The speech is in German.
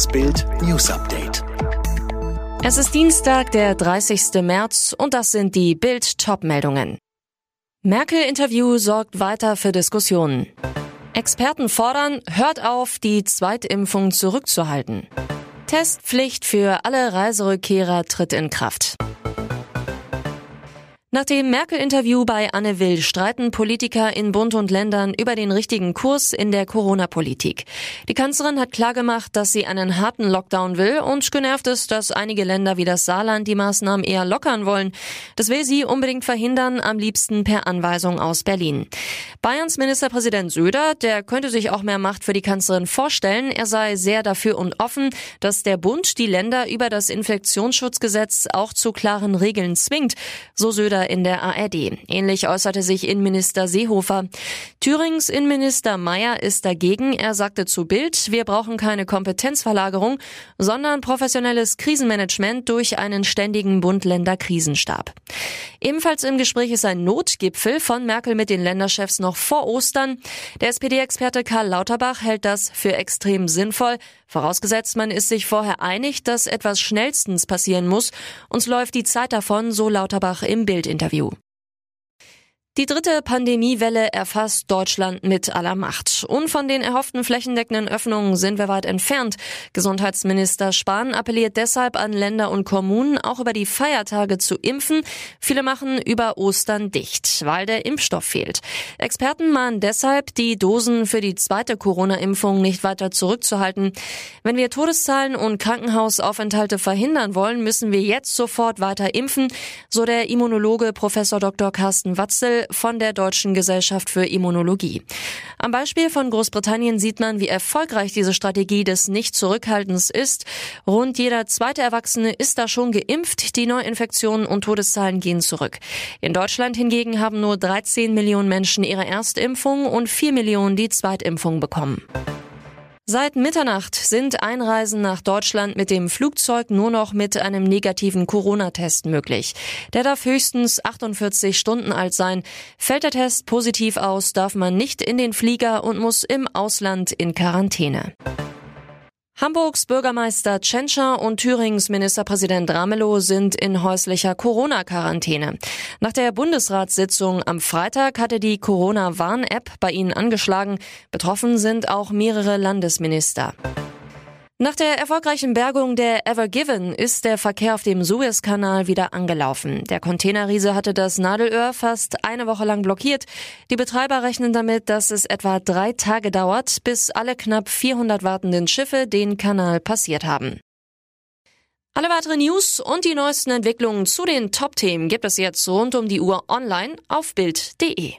Das Bild News Update. Es ist Dienstag, der 30. März und das sind die Bild Top-Meldungen. Merkel-Interview sorgt weiter für Diskussionen. Experten fordern, hört auf, die Zweitimpfung zurückzuhalten. Testpflicht für alle Reiserückkehrer tritt in Kraft. Nach dem Merkel-Interview bei Anne Will streiten Politiker in Bund und Ländern über den richtigen Kurs in der Corona-Politik. Die Kanzlerin hat klargemacht, dass sie einen harten Lockdown will und genervt ist, dass einige Länder wie das Saarland die Maßnahmen eher lockern wollen. Das will sie unbedingt verhindern, am liebsten per Anweisung aus Berlin. Bayerns Ministerpräsident Söder, der könnte sich auch mehr Macht für die Kanzlerin vorstellen. Er sei sehr dafür und offen, dass der Bund die Länder über das Infektionsschutzgesetz auch zu klaren Regeln zwingt. So Söder in der ARD. Ähnlich äußerte sich Innenminister Seehofer. Thürings Innenminister Mayer ist dagegen. Er sagte zu Bild, wir brauchen keine Kompetenzverlagerung, sondern professionelles Krisenmanagement durch einen ständigen Bund-Länder-Krisenstab. Ebenfalls im Gespräch ist ein Notgipfel von Merkel mit den Länderchefs noch vor Ostern. Der SPD-Experte Karl Lauterbach hält das für extrem sinnvoll, vorausgesetzt man ist sich vorher einig, dass etwas schnellstens passieren muss. Uns läuft die Zeit davon, so Lauterbach im Bildinterview. Die dritte Pandemiewelle erfasst Deutschland mit aller Macht. Und von den erhofften flächendeckenden Öffnungen sind wir weit entfernt. Gesundheitsminister Spahn appelliert deshalb an Länder und Kommunen, auch über die Feiertage zu impfen. Viele machen über Ostern dicht, weil der Impfstoff fehlt. Experten mahnen deshalb, die Dosen für die zweite Corona-Impfung nicht weiter zurückzuhalten. Wenn wir Todeszahlen und Krankenhausaufenthalte verhindern wollen, müssen wir jetzt sofort weiter impfen, so der Immunologe Professor Dr. Carsten Watzel von der Deutschen Gesellschaft für Immunologie. Am Beispiel von Großbritannien sieht man, wie erfolgreich diese Strategie des Nicht-Zurückhaltens ist. Rund jeder zweite Erwachsene ist da schon geimpft. Die Neuinfektionen und Todeszahlen gehen zurück. In Deutschland hingegen haben nur 13 Millionen Menschen ihre Erstimpfung und 4 Millionen die Zweitimpfung bekommen. Seit Mitternacht sind Einreisen nach Deutschland mit dem Flugzeug nur noch mit einem negativen Corona-Test möglich. Der darf höchstens 48 Stunden alt sein. Fällt der Test positiv aus, darf man nicht in den Flieger und muss im Ausland in Quarantäne. Hamburgs Bürgermeister Tschentscher und Thürings Ministerpräsident Ramelow sind in häuslicher Corona-Quarantäne. Nach der Bundesratssitzung am Freitag hatte die Corona-Warn-App bei ihnen angeschlagen. Betroffen sind auch mehrere Landesminister. Nach der erfolgreichen Bergung der Ever Given ist der Verkehr auf dem Suezkanal wieder angelaufen. Der Containerriese hatte das Nadelöhr fast eine Woche lang blockiert. Die Betreiber rechnen damit, dass es etwa drei Tage dauert, bis alle knapp 400 wartenden Schiffe den Kanal passiert haben. Alle weiteren News und die neuesten Entwicklungen zu den Top-Themen gibt es jetzt rund um die Uhr online auf Bild.de.